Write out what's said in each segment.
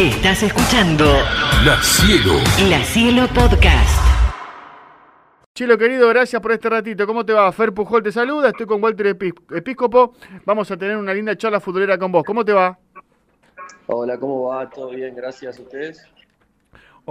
Estás escuchando La Cielo. La Cielo Podcast. Chilo querido, gracias por este ratito. ¿Cómo te va? Fer Pujol te saluda, estoy con Walter Episcopo. Vamos a tener una linda charla futbolera con vos. ¿Cómo te va? Hola, ¿cómo va? ¿Todo bien? Gracias a ustedes.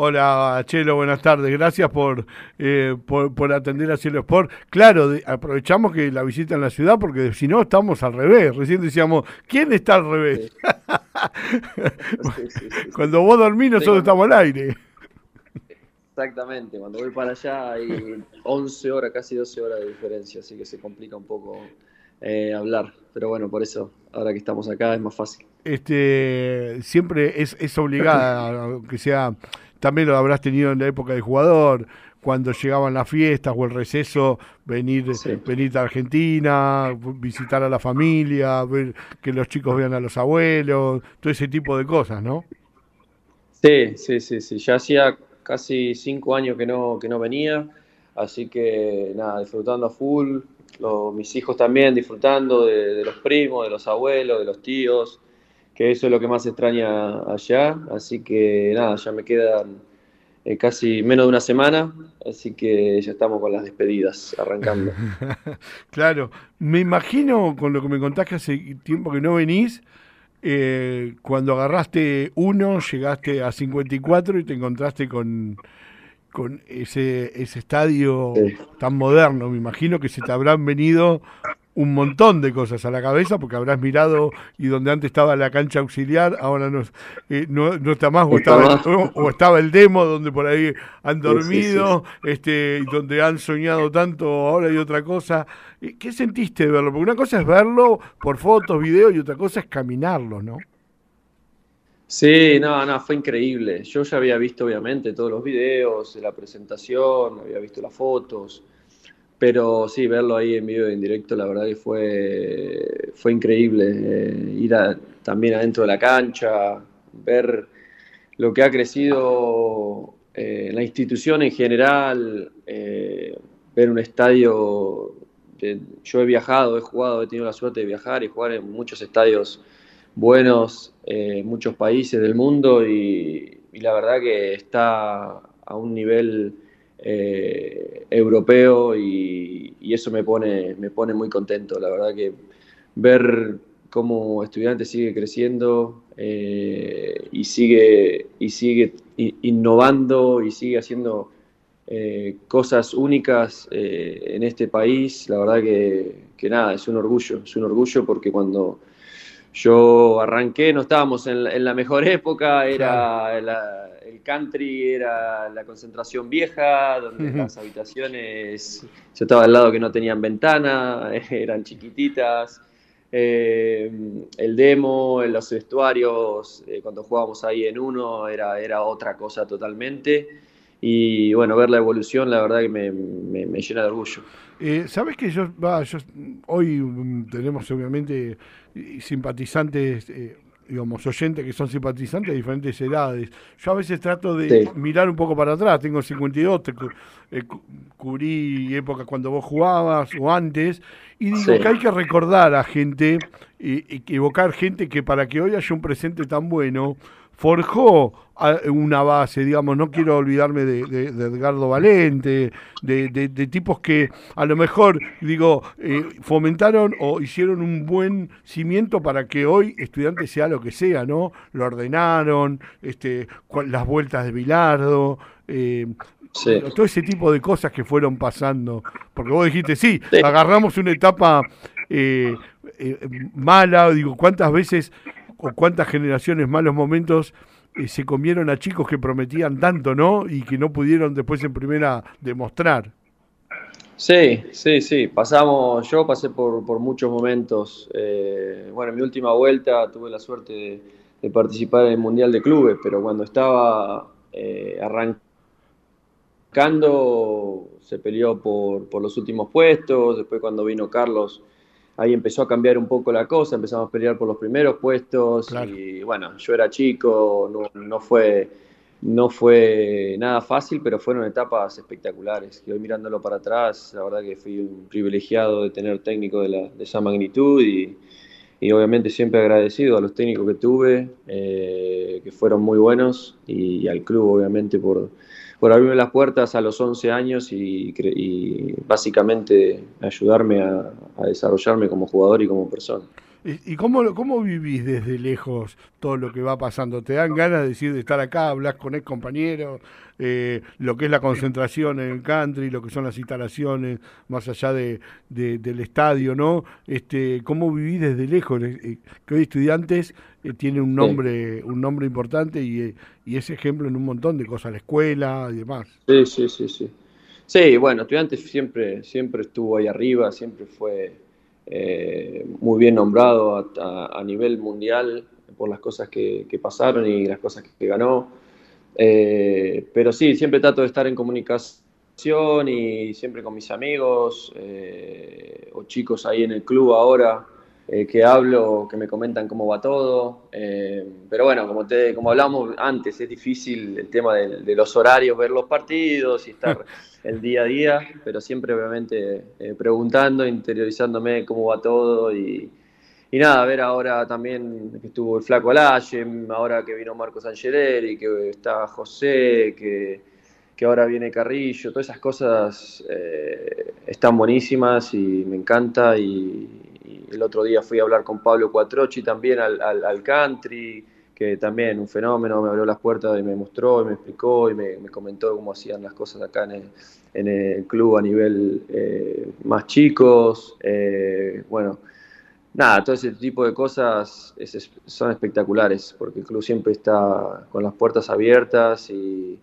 Hola, Chelo, buenas tardes. Gracias por, eh, por, por atender a Cielo Sport. Claro, de- aprovechamos que la visita en la ciudad porque si no estamos al revés. Recién decíamos, ¿quién está al revés? Sí, sí, sí, sí. Cuando vos dormís nosotros estamos al aire. Exactamente, cuando voy para allá hay 11 horas, casi 12 horas de diferencia, así que se complica un poco eh, hablar. Pero bueno, por eso, ahora que estamos acá es más fácil. este siempre es, es obligada, aunque sea, también lo habrás tenido en la época de jugador, cuando llegaban las fiestas o el receso, venir, Sí. venir a Argentina, visitar a la familia, ver que los chicos vean a los abuelos, todo ese tipo de cosas, ¿no? Sí, sí, sí, sí. Ya hacía casi 5 años que no, que no venía, así que nada, disfrutando a full. Lo- mis hijos también disfrutando de, de los primos, de los abuelos, de los tíos, que eso es lo que más extraña allá. Así que nada, ya me quedan eh, casi menos de una semana, así que ya estamos con las despedidas, arrancando. Claro, me imagino con lo que me contás que hace tiempo que no venís, eh, cuando agarraste uno, llegaste a 54 y te encontraste con, con ese, ese estadio Sí. tan moderno. Me imagino que se te habrán venido un montón de cosas a la cabeza porque habrás mirado y donde antes estaba la cancha auxiliar, ahora no, eh, no, no está más, o estaba, más. o- o estaba el demo donde por ahí han Sí, sí, dormido, este, y donde han soñado tanto, ahora hay otra cosa. ¿Qué sentiste de verlo? Porque una cosa es verlo por fotos, videos, y otra cosa es caminarlo, ¿no? Sí, no, no, fue increíble. Yo ya había visto, obviamente, todos los videos, la presentación, había visto las fotos, pero sí, verlo ahí en vivo y en directo, la verdad que fue, fue increíble. Eh, ir también adentro de la cancha, ver lo que ha crecido eh, la institución en general, eh, ver un estadio. de- yo he viajado, he jugado, he tenido la suerte de viajar y jugar en muchos estadios buenos eh, muchos países del mundo y la verdad que está a un nivel eh, europeo y, y eso me pone, me pone muy contento. La verdad que ver cómo estudiante sigue creciendo eh, y sigue, y sigue innovando y sigue haciendo eh, cosas únicas en este país, la verdad que, que nada, es un orgullo, es un orgullo porque cuando yo arranqué, no estábamos en la, en la mejor época, era la- el country, era la concentración vieja, donde las habitaciones, yo estaba al lado que no tenían ventana, eran chiquititas. eh, el demo, los vestuarios, eh, cuando jugábamos ahí en uno, era, era otra cosa totalmente. Y bueno, ver la evolución, la verdad que me, me- me llena de orgullo. Eh, Sabes que yo, va, yo- hoy mm, tenemos obviamente simpatizantes, eh, digamos, oyentes que son simpatizantes de diferentes edades. Yo a veces trato de Sí. mirar un poco para atrás, tengo 52, te eh, cu- cubrí épocas cuando vos jugabas o antes, y digo Sí. que hay que recordar a gente, eh, evocar gente que para que hoy haya un presente tan bueno, forjó una base, digamos, no quiero olvidarme de, de- de Edgardo Valente, de, tipos que a lo mejor, digo, eh, fomentaron o hicieron un buen cimiento para que hoy estudiante sea lo que sea, ¿no? Lo ordenaron, este, las vueltas de Bilardo, eh, Sí. todo ese tipo de cosas que fueron pasando. Porque vos dijiste, sí, Sí. agarramos una etapa eh, eh, mala, digo, ¿cuántas veces o cuántas generaciones, malos momentos eh, se comieron a chicos que prometían tanto, ¿no? Y que no pudieron después en primera demostrar. Sí, sí, sí. Pasamos, yo pasé por, muchos momentos. eh, bueno, en mi última vuelta tuve la suerte de, participar en el Mundial de Clubes, pero cuando estaba eh, arrancando se peleó por los últimos puestos. Después cuando vino Carlos, ahí empezó a cambiar un poco la cosa, empezamos a pelear por los primeros puestos. Claro. Y bueno, yo era chico, no, no fue no fue nada fácil, pero fueron etapas espectaculares. Que hoy mirándolo para atrás, la verdad que fui un privilegiado de tener técnico de, la- de esa magnitud y, y obviamente siempre agradecido a los técnicos que tuve, eh, que fueron muy buenos, y, al club obviamente por, por abrirme las puertas a los 11 años y, básicamente ayudarme a desarrollarme como jugador y como persona. ¿Y cómo, cómo vivís desde lejos todo lo que va pasando? ¿Te dan ganas de decir de estar acá, hablas con el compañero, eh, lo que es la concentración en el country, lo que son las instalaciones más allá de, del estadio, ¿no? Este, ¿Cómo vivís desde lejos? Eh, que hoy estudiantes eh, tiene un nombre, un nombre importante y, y es ejemplo en un montón de cosas, la escuela y demás. Sí, sí, sí, sí. Sí, bueno, estudiantes siempre, siempre estuvo ahí arriba, siempre fue eh, muy bien nombrado a, nivel mundial por las cosas que, pasaron y las cosas que, ganó. Eh, pero sí, siempre trato de estar en comunicación y siempre con mis amigos eh, o chicos ahí en el club ahora. Que hablo, que me comentan cómo va todo. pero bueno, como, te, como hablamos antes, es difícil el tema de, los horarios, ver los partidos y estar el día a día, pero siempre obviamente eh, preguntando, interiorizándome cómo va todo y, y, nada, ver ahora también que estuvo el Flaco Alaye, ahora que vino Marcos Angeleri, que está José, que, que ahora viene Carrillo, todas esas cosas eh, están buenísimas y me encanta y, el otro día fui a hablar con Pablo Cuatrochi también al, al country que también un fenómeno, me abrió las puertas y me mostró y me explicó y me, comentó cómo hacían las cosas acá en el, club a nivel eh, más chicos. Eh, bueno, nada, todo ese tipo de cosas son espectaculares porque el club siempre está con las puertas abiertas y,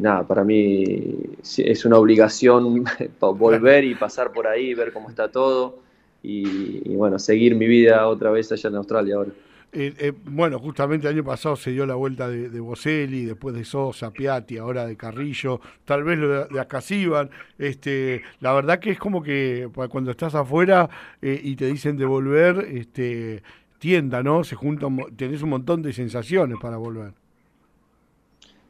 nada, para mí es una obligación volver y pasar por ahí, ver cómo está todo y, y bueno, seguir mi vida otra vez allá en Australia ahora. Eh, eh, bueno, justamente el año pasado se dio la vuelta de, de Boselli, después de Sosa, Piatti, ahora de Carrillo, tal vez lo de, de Acasiban. Este, la verdad que es como que cuando estás afuera eh, y te dicen de volver, este, tienda, ¿no? Se juntan, tenés un montón de sensaciones para volver.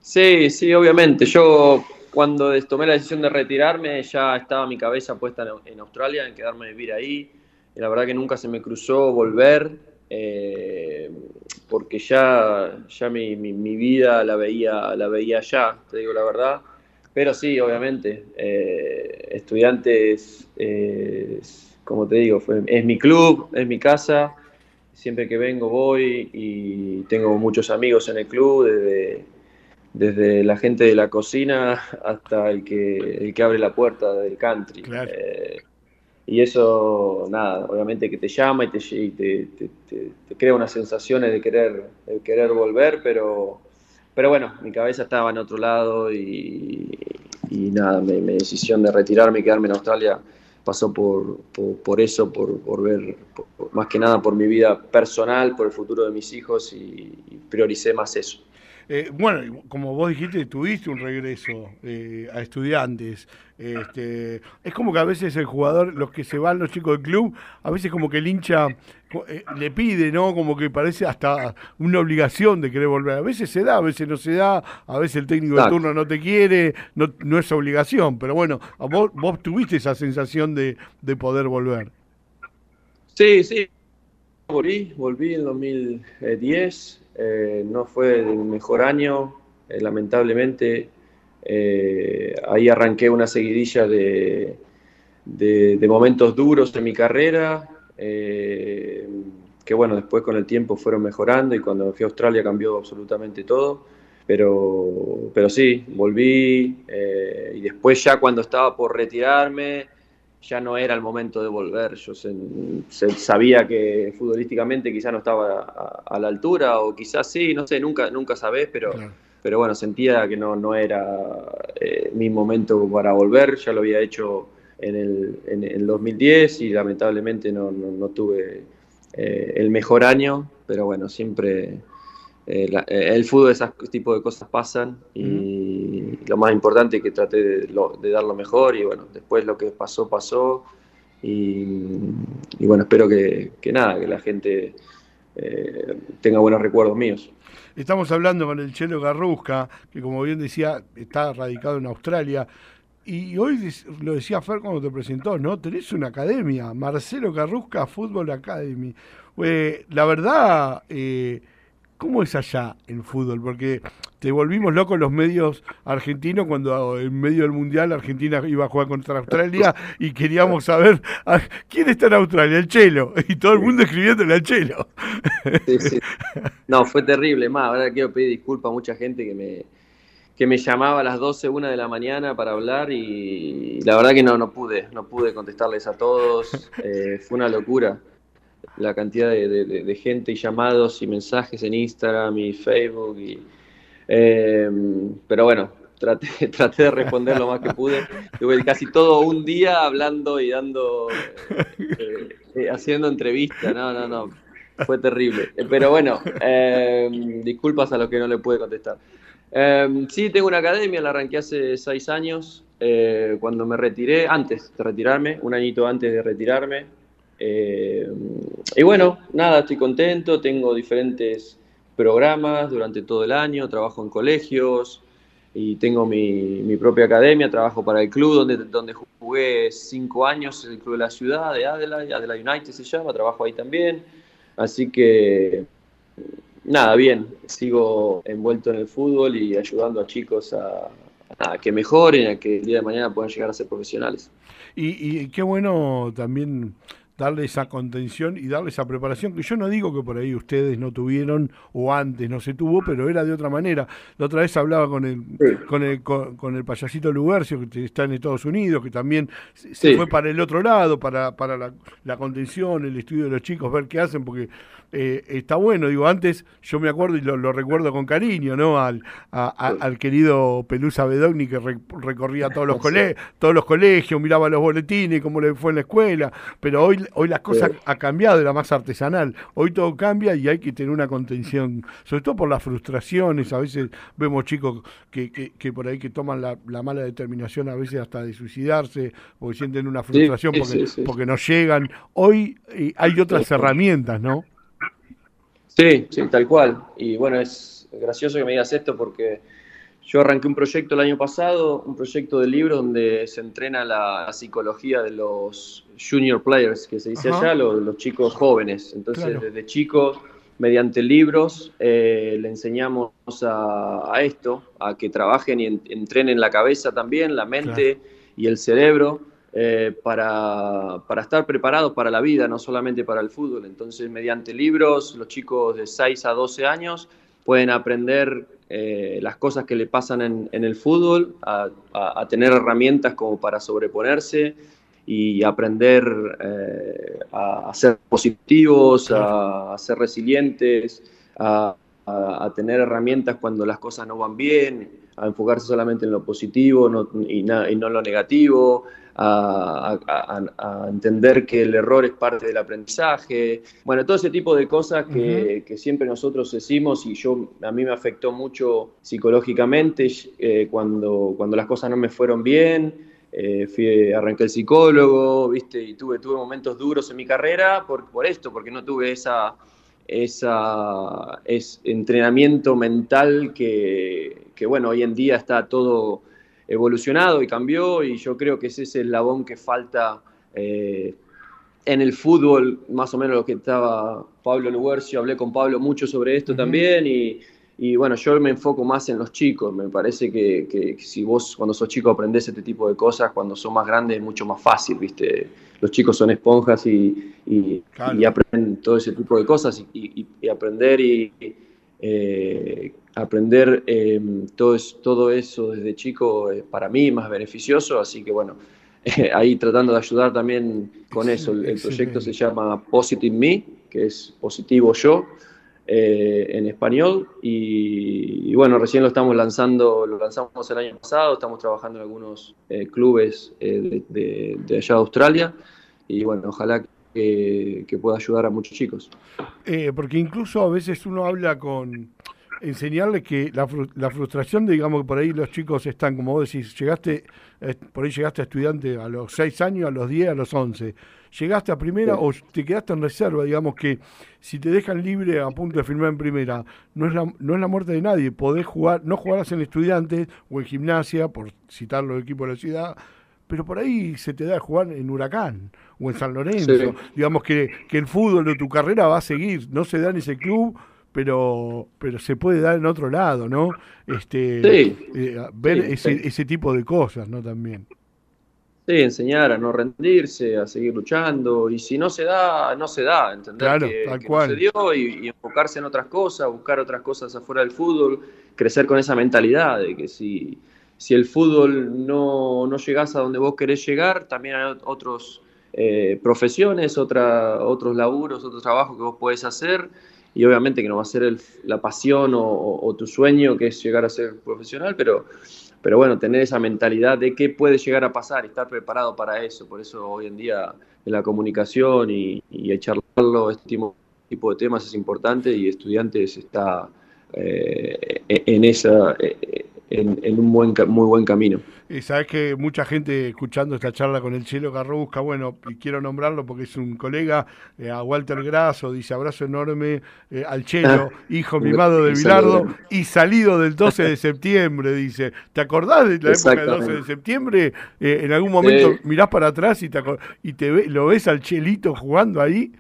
Sí, sí, obviamente. Yo cuando tomé la decisión de retirarme ya estaba mi cabeza puesta en, en Australia, en quedarme a vivir ahí. Y la verdad que nunca se me cruzó volver. Eh, porque ya, ya mi, mi, vida la veía, la veía ya, te digo la verdad. Pero sí, obviamente, eh, estudiantes, como te digo, es mi club, es mi casa. Siempre que vengo voy y tengo muchos amigos en el club, desde, desde la gente de la cocina hasta el que, el que abre la puerta del country. Eh, y eso, nada, obviamente que te llama y te, te, crea unas sensaciones de querer, de querer volver, pero, pero bueno, mi cabeza estaba en otro lado y, y nada, mi, decisión de retirarme y quedarme en Australia pasó por, por, eso, por, por ver, más que nada por mi vida personal, por el futuro de mis hijos y prioricé más eso. Eh, bueno, como vos dijiste, tuviste un regreso eh, a estudiantes. Este, es como que a veces el jugador, los que se van, los chicos del club, a veces como que el hincha eh, le pide, ¿no? Como que parece hasta una obligación de querer volver. A veces se da, a veces no se da, a veces el técnico de turno no te quiere, no, no es obligación. Pero bueno, vos, vos tuviste esa sensación de, de poder volver. Sí, sí. Volví, volví en 2010 eh, no fue el mejor año, eh, lamentablemente. Eh, ahí arranqué una seguidilla de, de, momentos duros en mi carrera, que bueno, después con el tiempo fueron mejorando y cuando fui a Australia cambió absolutamente todo. Pero, pero sí, volví y después ya cuando estaba por retirarme, ya no era el momento de volver. Yo sabía que futbolísticamente quizás no estaba a, la altura o quizás sí, no sé, nunca, nunca sabés, pero, pero bueno, sentía que no, no era eh, mi momento para volver. Ya lo había hecho en el, en 2010 y lamentablemente no, no, tuve eh, el mejor año, pero bueno, siempre eh, el fútbol, ese tipo de cosas pasan y lo más importante es que traté de, dar lo mejor y bueno, después lo que pasó, pasó y, bueno, espero que, nada, que la gente eh, tenga buenos recuerdos míos. Estamos hablando con el Chelo Garrusca, que como bien decía, está radicado en Australia. y hoy lo decía Fer cuando te presentó, ¿no? Tenés una academia, Marcelo Carrusca Fútbol Academy. Eh, la verdad, eh, ¿cómo es allá en fútbol? Porque te volvimos locos los medios argentinos cuando en medio del Mundial Argentina iba a jugar contra Australia y queríamos saber quién está en Australia, el Chelo, y todo el mundo escribiéndole al Chelo. Sí, sí. No, fue terrible, más, ahora quiero pedir disculpas a mucha gente que me que me llamaba a las 12, 1 de la mañana para hablar y la verdad que no, no pude, no pude contestarles a todos, eh, fue una locura la cantidad de, gente y llamados y mensajes en Instagram y Facebook, y, eh, pero bueno, traté, traté de responder lo más que pude, tuve casi todo un día hablando y dando, eh, haciendo entrevistas, no, no, no, fue terrible, pero bueno, disculpas a los que no le pude contestar. Em, sí, tengo una academia, la arranqué hace seis años, eh, cuando me retiré, antes de retirarme, un añito antes de retirarme. Em, y bueno, nada, estoy contento, tengo diferentes programas durante todo el año, trabajo en colegios y tengo mi, propia academia, trabajo para el club donde, donde jugué cinco años, el club de la ciudad, de Adelaide, Adelaide United se llama, trabajo ahí también. Así que nada, bien, sigo envuelto en el fútbol y ayudando a chicos a, que mejoren, a que el día de mañana puedan llegar a ser profesionales. Y, y qué bueno también darle esa contención y darle esa preparación, que yo no digo que por ahí ustedes no tuvieron o antes no se tuvo, pero era de otra manera. La otra vez hablaba con el, con el, con, el payasito Lubercio, que está en Estados Unidos, que también se fue para el otro lado, para, para la, la, contención, el estudio de los chicos, ver qué hacen, porque eh, está bueno. Digo, antes yo me acuerdo y lo, recuerdo con cariño, ¿no? Al, al querido Pelusa Bedogni que recorría todos los, todos los colegios, miraba los boletines, cómo le fue en la escuela, pero hoy hoy las cosas ha cambiado, era más artesanal. Hoy todo cambia y hay que tener una contención, sobre todo por las frustraciones. A veces vemos chicos que, que, por ahí que toman la, mala determinación, a veces hasta de suicidarse, porque sienten una frustración porque, porque no llegan. Hoy eh, hay otras herramientas, ¿no? Sí, sí, tal cual. Y bueno, es gracioso que me digas esto porque yo arranqué un proyecto el año pasado, un proyecto de libro donde se entrena la, psicología de los junior players, que se dice allá, los, chicos jóvenes. Entonces, desde chicos, mediante libros, eh, le enseñamos a, esto, a que trabajen y entrenen la cabeza también, la mente y el cerebro. Eh, para, para, estar preparados para la vida, no solamente para el fútbol. Entonces, mediante libros, los chicos de 6 a 12 años pueden aprender eh, las cosas que le pasan en, el fútbol, a, tener herramientas como para sobreponerse y aprender eh, a, ser positivos, a, ser resilientes, a, tener herramientas cuando las cosas no van bien, a enfocarse solamente en lo positivo y, y no en lo negativo, a, entender que el error es parte del aprendizaje. Bueno, todo ese tipo de cosas que, siempre nosotros decimos y yo a mí me afectó mucho psicológicamente eh, cuando, cuando las cosas no me fueron bien. Eh, fui, arranqué el psicólogo, ¿viste? Y tuve, tuve momentos duros en mi carrera por, por esto, porque no tuve esa, esa, ese entrenamiento mental que, que, bueno, hoy en día está todo evolucionado y cambió y yo creo que ese es el eslabón que falta eh, en el fútbol, más o menos lo que estaba Pablo Luercio, hablé con Pablo mucho sobre esto también y, y, bueno, yo me enfoco más en los chicos, me parece que, que, si vos cuando sos chico aprendés este tipo de cosas, cuando son más grandes es mucho más fácil, ¿viste? Los chicos son esponjas y, y, aprenden todo ese tipo de cosas y, aprender y... Eh, aprender eh, todo, todo eso desde chico es para mí más beneficioso, así que bueno, ahí tratando de ayudar también con eso. El, proyecto se llama Positive Me, que es positivo yo. Eh, en español y, bueno, recién lo estamos lanzando, lo lanzamos el año pasado, estamos trabajando en algunos eh, clubes de, de, allá de Australia y bueno, ojalá que, que pueda ayudar a muchos chicos. porque incluso a veces uno habla con, enseñarles que la, la, frustración, digamos que por ahí los chicos están, como vos decís, llegaste, eh, por ahí llegaste a estudiante a los 6 años, a los 10, a los 11. Llegaste a primera o te quedaste en reserva, digamos que si te dejan libre a punto de firmar en primera, no es la, no es la muerte de nadie. Podés jugar, no jugarás en estudiantes o en gimnasia, por citar los equipos de la ciudad, pero por ahí se te da jugar en Huracán o en San Lorenzo. Digamos que, que el fútbol de tu carrera va a seguir, no se da en ese club pero pero se puede dar en otro lado, ¿no? Este, eh, ver ese, ese tipo de cosas, ¿no? También. Sí, enseñar a no rendirse, a seguir luchando, y si no se da, no se da, entender que, no se dio y, enfocarse en otras cosas, buscar otras cosas afuera del fútbol, crecer con esa mentalidad de que si, si el fútbol no, no llegás a donde vos querés llegar, también hay otras eh, profesiones, otra, otros laburos, otros trabajos que vos podés hacer, y obviamente que no va a ser la pasión o, tu sueño que es llegar a ser profesional, pero, pero bueno, tener esa mentalidad de qué puede llegar a pasar y estar preparado para eso. Por eso hoy en día la comunicación y, y echarlo, este tipo de temas es importante y estudiantes está eh, en esa... En, un buen, muy buen camino. Y sabes que mucha gente escuchando esta charla con el Chelo Carrusca, bueno, y quiero nombrarlo porque es un colega, eh, a Walter Grasso, dice abrazo enorme eh, al Chelo, ah. hijo mimado de Bilardo, y salido del 12 de septiembre, dice. ¿Te acordás de la época del 12 de septiembre? Eh, en algún momento mirás para atrás y te, y te lo ves al Chelito jugando ahí.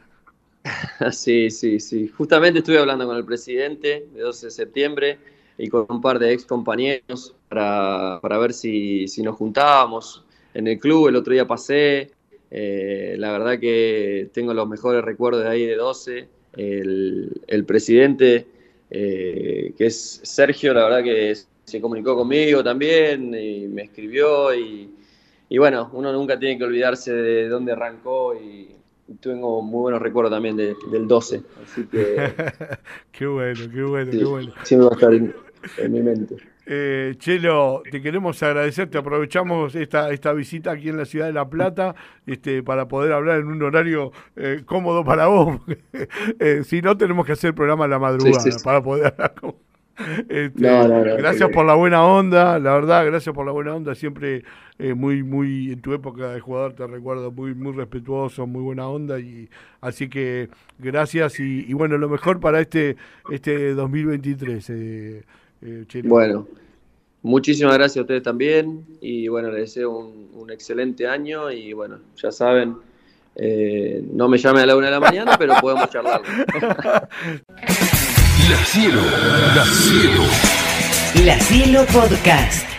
Sí, sí, sí. Justamente estuve hablando con el presidente de 12 de septiembre y con un par de ex compañeros para, para ver si, si, nos juntábamos en el club. El otro día pasé, eh, la verdad que tengo los mejores recuerdos de ahí de 12. El, el presidente, eh, que es Sergio, la verdad que se comunicó conmigo también y me escribió y, y bueno, uno nunca tiene que olvidarse de dónde arrancó y, tengo muy buenos recuerdos también de, del 12. Así que. qué bueno, qué bueno, qué bueno. Siempre va a estar en, mi mente. Eh, Chelo, te queremos agradecer, te aprovechamos esta, esta visita aquí en la ciudad de La Plata este, para poder hablar en un horario eh, cómodo para vos. eh, si no, tenemos que hacer el programa a la madrugada para poder hablar con, este, gracias por la buena onda, la verdad, gracias por la buena onda. Siempre eh, muy, muy, en tu época de jugador te recuerdo muy, muy respetuoso, muy buena onda. y Así que gracias y, bueno, lo mejor para este, este 2023. Eh, eh bueno, muchísimas gracias a ustedes también y bueno, les deseo un, un excelente año y bueno, ya saben. Eh, no me llame a la una de la mañana, pero podemos charlar. La Cielo, La Cielo. La Cielo Podcast.